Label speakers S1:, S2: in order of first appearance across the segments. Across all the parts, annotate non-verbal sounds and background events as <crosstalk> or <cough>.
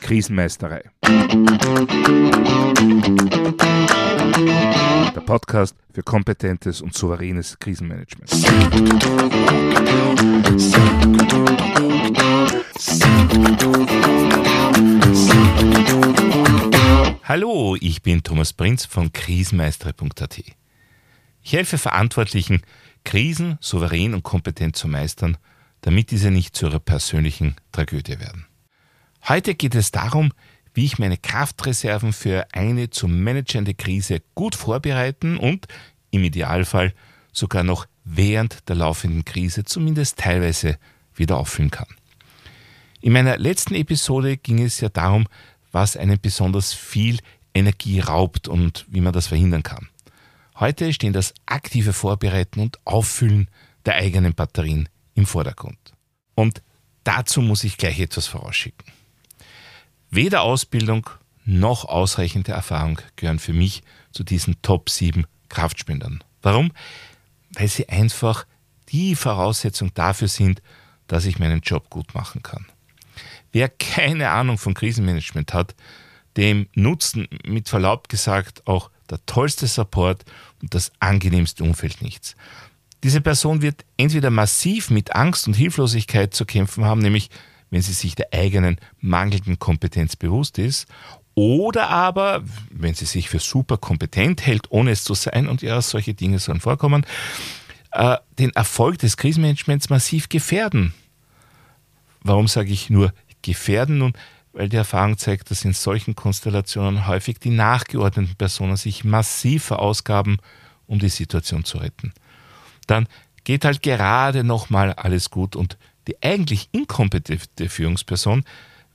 S1: Krisenmeisterei. Der Podcast für kompetentes und souveränes Krisenmanagement.
S2: Hallo, ich bin Thomas Prinz von krisenmeistere.at. Ich helfe Verantwortlichen, Krisen souverän und kompetent zu meistern, damit diese nicht zu ihrer persönlichen Tragödie werden. Heute geht es darum, wie ich meine Kraftreserven für eine zu managende Krise gut vorbereiten und im Idealfall sogar noch während der laufenden Krise zumindest teilweise wieder auffüllen kann. In meiner letzten Episode ging es ja darum, was einen besonders viel Energie raubt und wie man das verhindern kann. Heute stehen das aktive Vorbereiten und Auffüllen der eigenen Batterien im Vordergrund. Und dazu muss ich gleich etwas vorausschicken. Weder Ausbildung noch ausreichende Erfahrung gehören für mich zu diesen Top 7 Kraftspendern. Warum? Weil sie einfach die Voraussetzung dafür sind, dass ich meinen Job gut machen kann. Wer keine Ahnung von Krisenmanagement hat, dem nutzen mit Verlaub gesagt auch der tollste Support und das angenehmste Umfeld nichts. Diese Person wird entweder massiv mit Angst und Hilflosigkeit zu kämpfen haben, nämlich wenn sie sich der eigenen mangelnden Kompetenz bewusst ist, oder aber, wenn sie sich für super kompetent hält, ohne es zu sein, und ja, solche Dinge sollen vorkommen, äh, den Erfolg des Krisenmanagements massiv gefährden. Warum sage ich nur gefährden? Nun, weil die Erfahrung zeigt, dass in solchen Konstellationen häufig die nachgeordneten Personen sich massiv verausgaben, um die Situation zu retten. Dann geht halt gerade nochmal alles gut und die eigentlich inkompetente Führungsperson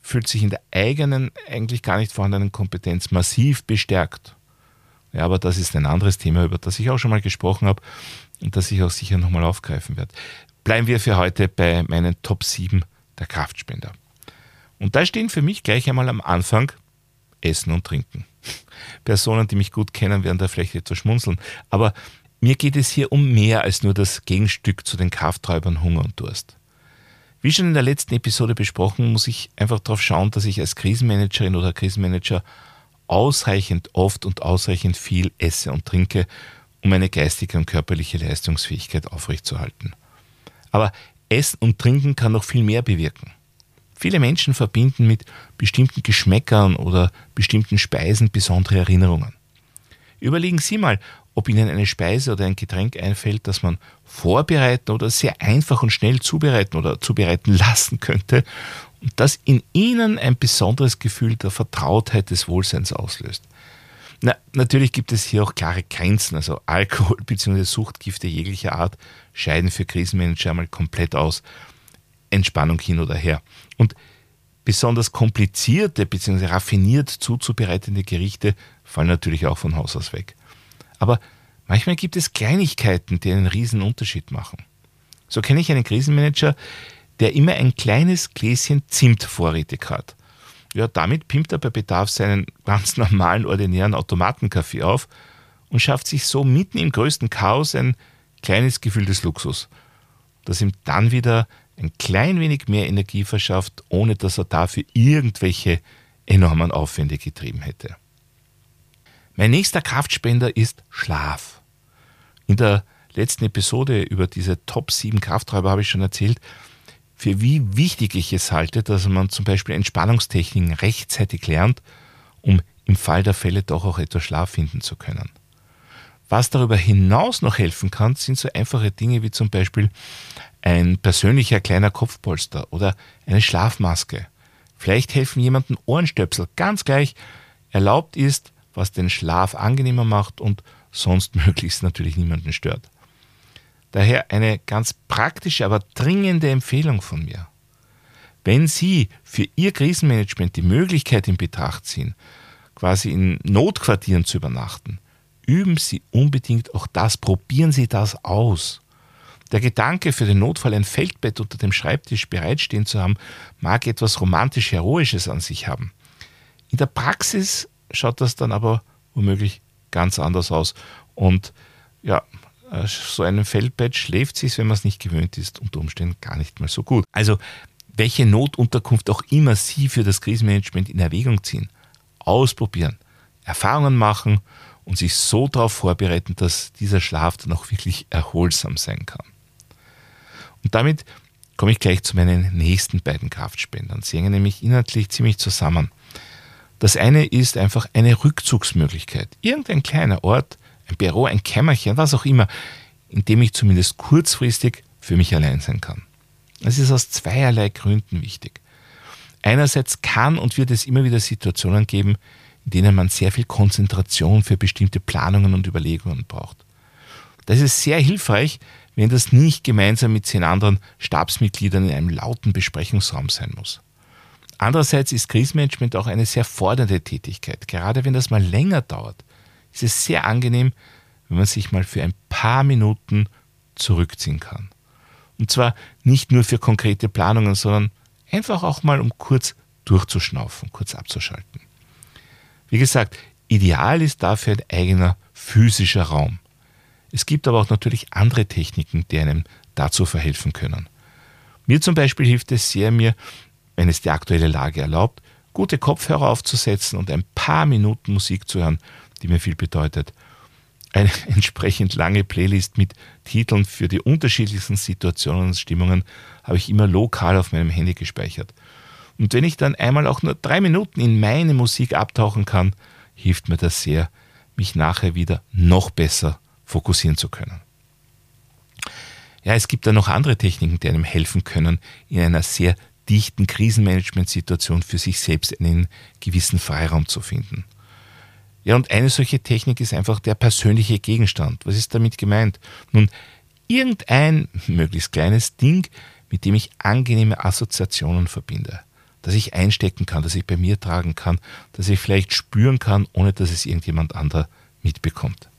S2: fühlt sich in der eigenen, eigentlich gar nicht vorhandenen Kompetenz massiv bestärkt. Ja, aber das ist ein anderes Thema, über das ich auch schon mal gesprochen habe und das ich auch sicher nochmal aufgreifen werde. Bleiben wir für heute bei meinen Top 7 der Kraftspender. Und da stehen für mich gleich einmal am Anfang Essen und Trinken. Personen, die mich gut kennen, werden da vielleicht etwas schmunzeln. Aber mir geht es hier um mehr als nur das Gegenstück zu den Kraftträubern Hunger und Durst. Wie schon in der letzten Episode besprochen, muss ich einfach darauf schauen, dass ich als Krisenmanagerin oder Krisenmanager ausreichend oft und ausreichend viel esse und trinke, um meine geistige und körperliche Leistungsfähigkeit aufrechtzuerhalten. Aber Essen und Trinken kann noch viel mehr bewirken. Viele Menschen verbinden mit bestimmten Geschmäckern oder bestimmten Speisen besondere Erinnerungen. Überlegen Sie mal, ob Ihnen eine Speise oder ein Getränk einfällt, das man vorbereiten oder sehr einfach und schnell zubereiten oder zubereiten lassen könnte und das in Ihnen ein besonderes Gefühl der Vertrautheit des Wohlseins auslöst. Na, natürlich gibt es hier auch klare Grenzen, also Alkohol <laughs> bzw. Suchtgifte jeglicher Art scheiden für Krisenmanager einmal komplett aus. Entspannung hin oder her. Und besonders komplizierte bzw. raffiniert zuzubereitende Gerichte fallen natürlich auch von Haus aus weg. Aber manchmal gibt es Kleinigkeiten, die einen riesen Unterschied machen. So kenne ich einen Krisenmanager, der immer ein kleines Gläschen Zimt vorrätig hat. Ja, damit pimpt er bei Bedarf seinen ganz normalen, ordinären Automatenkaffee auf und schafft sich so mitten im größten Chaos ein kleines Gefühl des Luxus, das ihm dann wieder ein klein wenig mehr Energie verschafft, ohne dass er dafür irgendwelche enormen Aufwände getrieben hätte. Mein nächster Kraftspender ist Schlaf. In der letzten Episode über diese Top 7 Krafträuber habe ich schon erzählt, für wie wichtig ich es halte, dass man zum Beispiel Entspannungstechniken rechtzeitig lernt, um im Fall der Fälle doch auch etwas Schlaf finden zu können. Was darüber hinaus noch helfen kann, sind so einfache Dinge wie zum Beispiel ein persönlicher kleiner Kopfpolster oder eine Schlafmaske. Vielleicht helfen jemandem Ohrenstöpsel, ganz gleich erlaubt ist, was den Schlaf angenehmer macht und sonst <laughs> möglichst natürlich niemanden stört. Daher eine ganz praktische, aber dringende Empfehlung von mir. Wenn Sie für Ihr Krisenmanagement die Möglichkeit in Betracht ziehen, quasi in Notquartieren zu übernachten, üben Sie unbedingt auch das, probieren Sie das aus. Der Gedanke, für den Notfall ein Feldbett unter dem Schreibtisch bereitstehen zu haben, mag etwas romantisch-heroisches an sich haben. In der Praxis schaut das dann aber womöglich ganz anders aus. Und ja, äh, so einem Feldbett schläft sich, wenn man es nicht gewöhnt ist, unter Umständen gar nicht mal so gut. Also, welche Notunterkunft auch immer Sie für das Krisenmanagement in Erwägung ziehen, ausprobieren, Erfahrungen machen und sich so darauf vorbereiten, dass dieser Schlaf dann auch wirklich erholsam sein kann. Und damit komme ich gleich zu meinen nächsten beiden Kraftspendern. Sie hängen nämlich inhaltlich ziemlich zusammen. Das eine ist einfach eine Rückzugsmöglichkeit. Irgendein kleiner Ort, ein Büro, ein Kämmerchen, was auch immer, in dem ich zumindest kurzfristig für mich allein sein kann. Das ist aus zweierlei Gründen wichtig. Einerseits kann und wird es immer wieder Situationen geben, in denen man sehr viel Konzentration für bestimmte Planungen und Überlegungen braucht. Das ist sehr hilfreich, wenn das nicht gemeinsam mit zehn anderen Stabsmitgliedern in einem lauten Besprechungsraum sein muss. Andererseits ist Krisenmanagement auch eine sehr fordernde Tätigkeit. Gerade wenn das mal länger dauert, ist es sehr angenehm, wenn man sich mal für ein paar Minuten zurückziehen kann. Und zwar nicht nur für konkrete Planungen, sondern einfach auch mal, um kurz durchzuschnaufen, kurz abzuschalten. Wie gesagt, ideal ist dafür ein eigener physischer Raum. Es gibt aber auch natürlich andere Techniken, die einem dazu verhelfen können. Mir zum Beispiel hilft es sehr, mir, wenn es die aktuelle Lage erlaubt, gute Kopfhörer aufzusetzen und ein paar Minuten Musik zu hören, die mir viel bedeutet. Eine <laughs> entsprechend lange Playlist mit Titeln für die unterschiedlichsten Situationen und Stimmungen habe ich immer lokal auf meinem Handy gespeichert. Und wenn ich dann einmal auch nur drei Minuten in meine Musik abtauchen kann, hilft mir das sehr, mich nachher wieder noch besser fokussieren zu können. Ja, es gibt da noch andere Techniken, die einem helfen können, in einer sehr dichten Krisenmanagementsituation für sich selbst einen gewissen Freiraum zu finden. Ja, und eine solche Technik ist einfach der persönliche Gegenstand. Was ist damit gemeint? Nun, irgendein möglichst kleines Ding, mit dem ich angenehme Assoziationen verbinde, das ich einstecken kann, das ich bei mir tragen kann, das ich vielleicht spüren kann, ohne dass es irgendjemand anderer mitbekommt.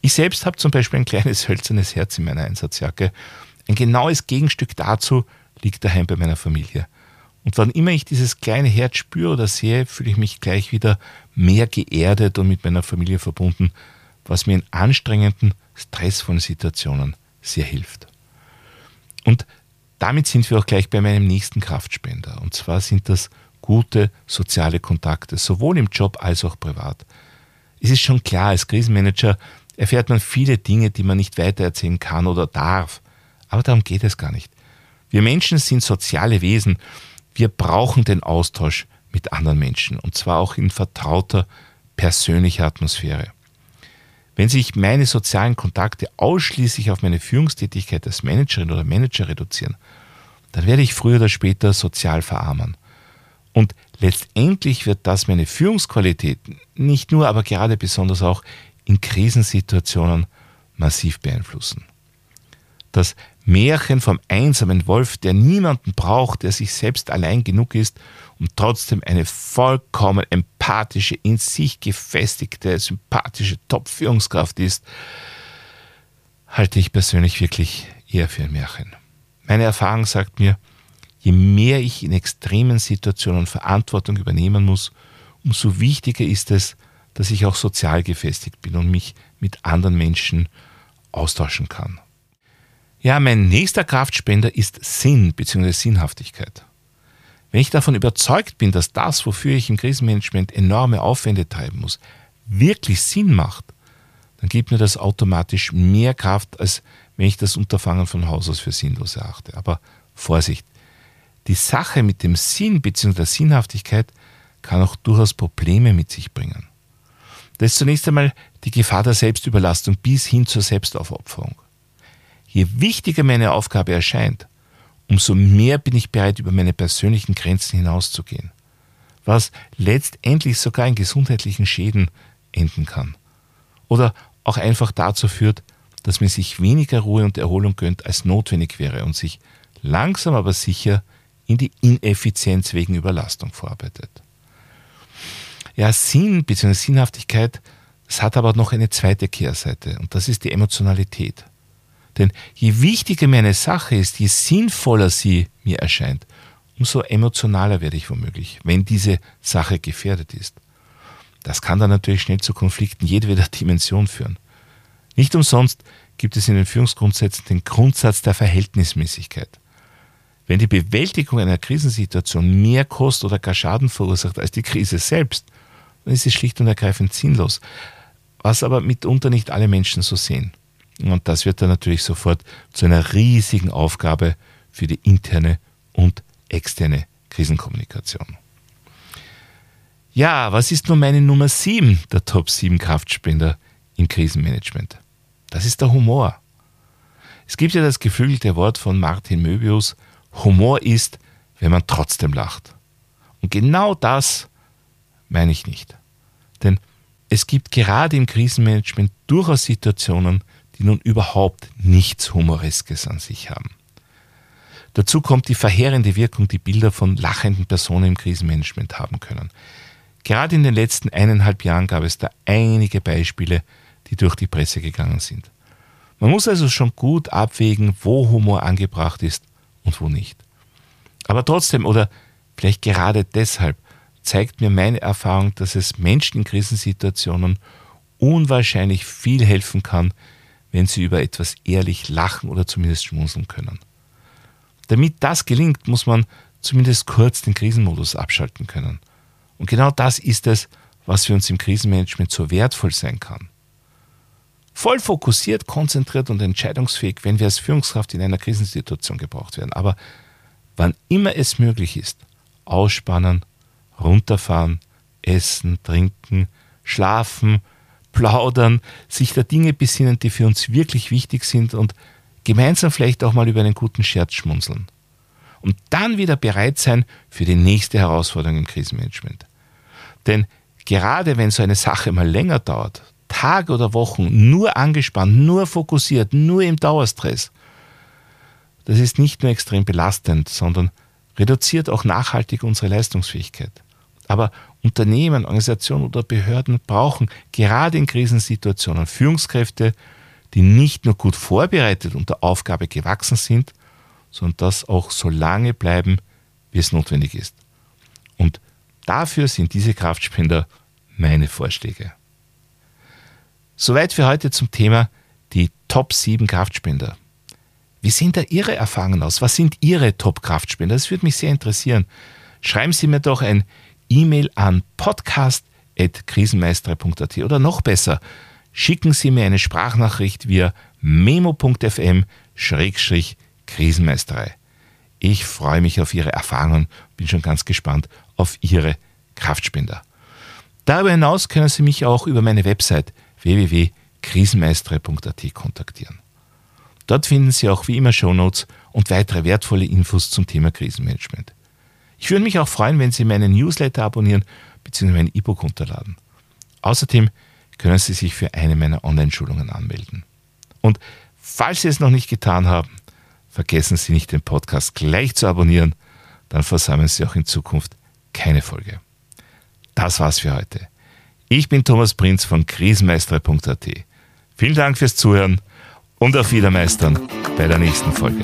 S2: Ich selbst habe zum Beispiel ein kleines hölzernes Herz in meiner Einsatzjacke. Ein genaues Gegenstück dazu liegt daheim bei meiner Familie. Und wann immer ich dieses kleine Herz spüre oder sehe, fühle ich mich gleich wieder mehr geerdet und mit meiner Familie verbunden, was mir in anstrengenden, stressvollen Situationen sehr hilft. Und damit sind wir auch gleich bei meinem nächsten Kraftspender. Und zwar sind das gute soziale Kontakte, sowohl im Job als auch privat. Es ist schon klar, als Krisenmanager erfährt man viele Dinge, die man nicht weitererzählen kann oder darf. Aber darum geht es gar nicht. Wir Menschen sind soziale Wesen. Wir brauchen den Austausch mit anderen Menschen und zwar auch in vertrauter, persönlicher Atmosphäre. Wenn sich meine sozialen Kontakte ausschließlich auf meine Führungstätigkeit als Managerin oder Manager reduzieren, dann werde ich früher oder später sozial verarmen. Und letztendlich wird das meine Führungsqualität nicht nur, aber gerade besonders auch in Krisensituationen massiv beeinflussen. Das Märchen vom einsamen Wolf, der niemanden braucht, der sich selbst allein genug ist und trotzdem eine vollkommen empathische, in sich gefestigte, sympathische Top-Führungskraft ist, halte ich persönlich wirklich eher für ein Märchen. Meine Erfahrung sagt mir, je mehr ich in extremen Situationen Verantwortung übernehmen muss, umso wichtiger ist es, dass ich auch sozial gefestigt bin und mich mit anderen Menschen austauschen kann. Ja, mein nächster Kraftspender ist Sinn bzw. Sinnhaftigkeit. Wenn ich davon überzeugt bin, dass das, wofür ich im Krisenmanagement enorme Aufwände treiben muss, wirklich Sinn macht, dann gibt mir das automatisch mehr Kraft, als wenn ich das Unterfangen von Haus aus für sinnlos erachte. Aber Vorsicht, die Sache mit dem Sinn bzw. der Sinnhaftigkeit kann auch durchaus Probleme mit sich bringen. Das ist zunächst einmal die Gefahr der Selbstüberlastung bis hin zur Selbstaufopferung. Je wichtiger meine Aufgabe erscheint, umso mehr bin ich bereit, über meine persönlichen Grenzen hinauszugehen, was letztendlich sogar in gesundheitlichen Schäden enden kann. Oder auch einfach dazu führt, dass man sich weniger Ruhe und Erholung gönnt, als notwendig wäre und sich langsam aber sicher in die Ineffizienz wegen Überlastung vorarbeitet. Ja, Sinn bzw. Sinnhaftigkeit, das hat aber noch eine zweite Kehrseite und das ist die Emotionalität. Denn je wichtiger mir eine Sache ist, je sinnvoller sie mir erscheint, umso emotionaler werde ich womöglich, wenn diese Sache gefährdet ist. Das kann dann natürlich schnell zu Konflikten jedweder <laughs> Dimension führen. Nicht umsonst gibt es in den Führungsgrundsätzen den Grundsatz der Verhältnismäßigkeit. Wenn die Bewältigung einer Krisensituation mehr Kost oder gar Schaden verursacht als die Krise selbst, dann ist sie schlicht und ergreifend sinnlos. Was aber mitunter nicht alle Menschen so sehen. Und das wird dann natürlich sofort zu einer riesigen Aufgabe für die interne und externe Krisenkommunikation. Ja, was ist nun meine Nummer 7 der Top 7 Kraftspender im Krisenmanagement? Das ist der Humor. Es gibt ja das geflügelte Wort von Martin Möbius, Humor ist, wenn man trotzdem lacht. Und genau das meine ich nicht. Denn es gibt gerade im Krisenmanagement durchaus Situationen, die nun überhaupt nichts Humoreskes an sich haben. Dazu kommt die verheerende Wirkung, die Bilder von lachenden Personen im Krisenmanagement haben können. Gerade in den letzten eineinhalb Jahren gab es da einige Beispiele, die durch die Presse gegangen sind. Man muss also schon gut abwägen, wo Humor angebracht ist und wo nicht. Aber trotzdem oder vielleicht gerade deshalb zeigt mir meine Erfahrung, dass es Menschen in Krisensituationen unwahrscheinlich viel helfen kann, wenn sie über etwas ehrlich lachen oder zumindest schmunzeln können. Damit das gelingt, muss man zumindest kurz den Krisenmodus abschalten können. Und genau das ist es, was für uns im Krisenmanagement so wertvoll sein kann. Voll fokussiert, konzentriert und entscheidungsfähig, wenn wir als Führungskraft in einer Krisensituation gebraucht werden. Aber wann immer es möglich ist, ausspannen, runterfahren, essen, trinken, schlafen, plaudern, sich der Dinge besinnen, die für uns wirklich wichtig sind und gemeinsam vielleicht auch mal über einen guten Scherz schmunzeln. Und dann wieder bereit sein für die nächste Herausforderung im Krisenmanagement. Denn gerade wenn so eine Sache mal länger dauert, Tage oder Wochen nur angespannt, nur fokussiert, nur im Dauerstress, das ist nicht nur extrem belastend, sondern reduziert auch nachhaltig unsere Leistungsfähigkeit. Aber Unternehmen, Organisationen oder Behörden brauchen gerade in Krisensituationen Führungskräfte, die nicht nur gut vorbereitet und der Aufgabe gewachsen sind, sondern das auch so lange bleiben, wie es notwendig ist. Und dafür sind diese Kraftspender meine Vorschläge. Soweit für heute zum Thema die Top 7 Kraftspender. Wie sehen da Ihre Erfahrungen aus? Was sind Ihre Top-Kraftspender? Das würde mich sehr interessieren. Schreiben Sie mir doch ein E-Mail an podcast.krisenmeister.at oder noch besser, schicken Sie mir eine Sprachnachricht via memo.fm-krisenmeisterei. Ich freue mich auf Ihre Erfahrungen, bin schon ganz gespannt auf Ihre Kraftspender. Darüber hinaus können Sie mich auch über meine Website www.krisenmeister.at kontaktieren. Dort finden Sie auch wie immer Shownotes und weitere wertvolle Infos zum Thema Krisenmanagement. Ich würde mich auch freuen, wenn Sie meinen Newsletter abonnieren bzw. mein E-Book runterladen. Außerdem können Sie sich für eine meiner Online-Schulungen anmelden. Und falls Sie es noch nicht getan haben, vergessen Sie nicht, den Podcast gleich zu abonnieren, dann versammeln Sie auch in Zukunft keine Folge. Das war's für heute. Ich bin Thomas Prinz von krisenmeister.at. Vielen Dank fürs Zuhören und auf Wiedermeistern bei der nächsten Folge.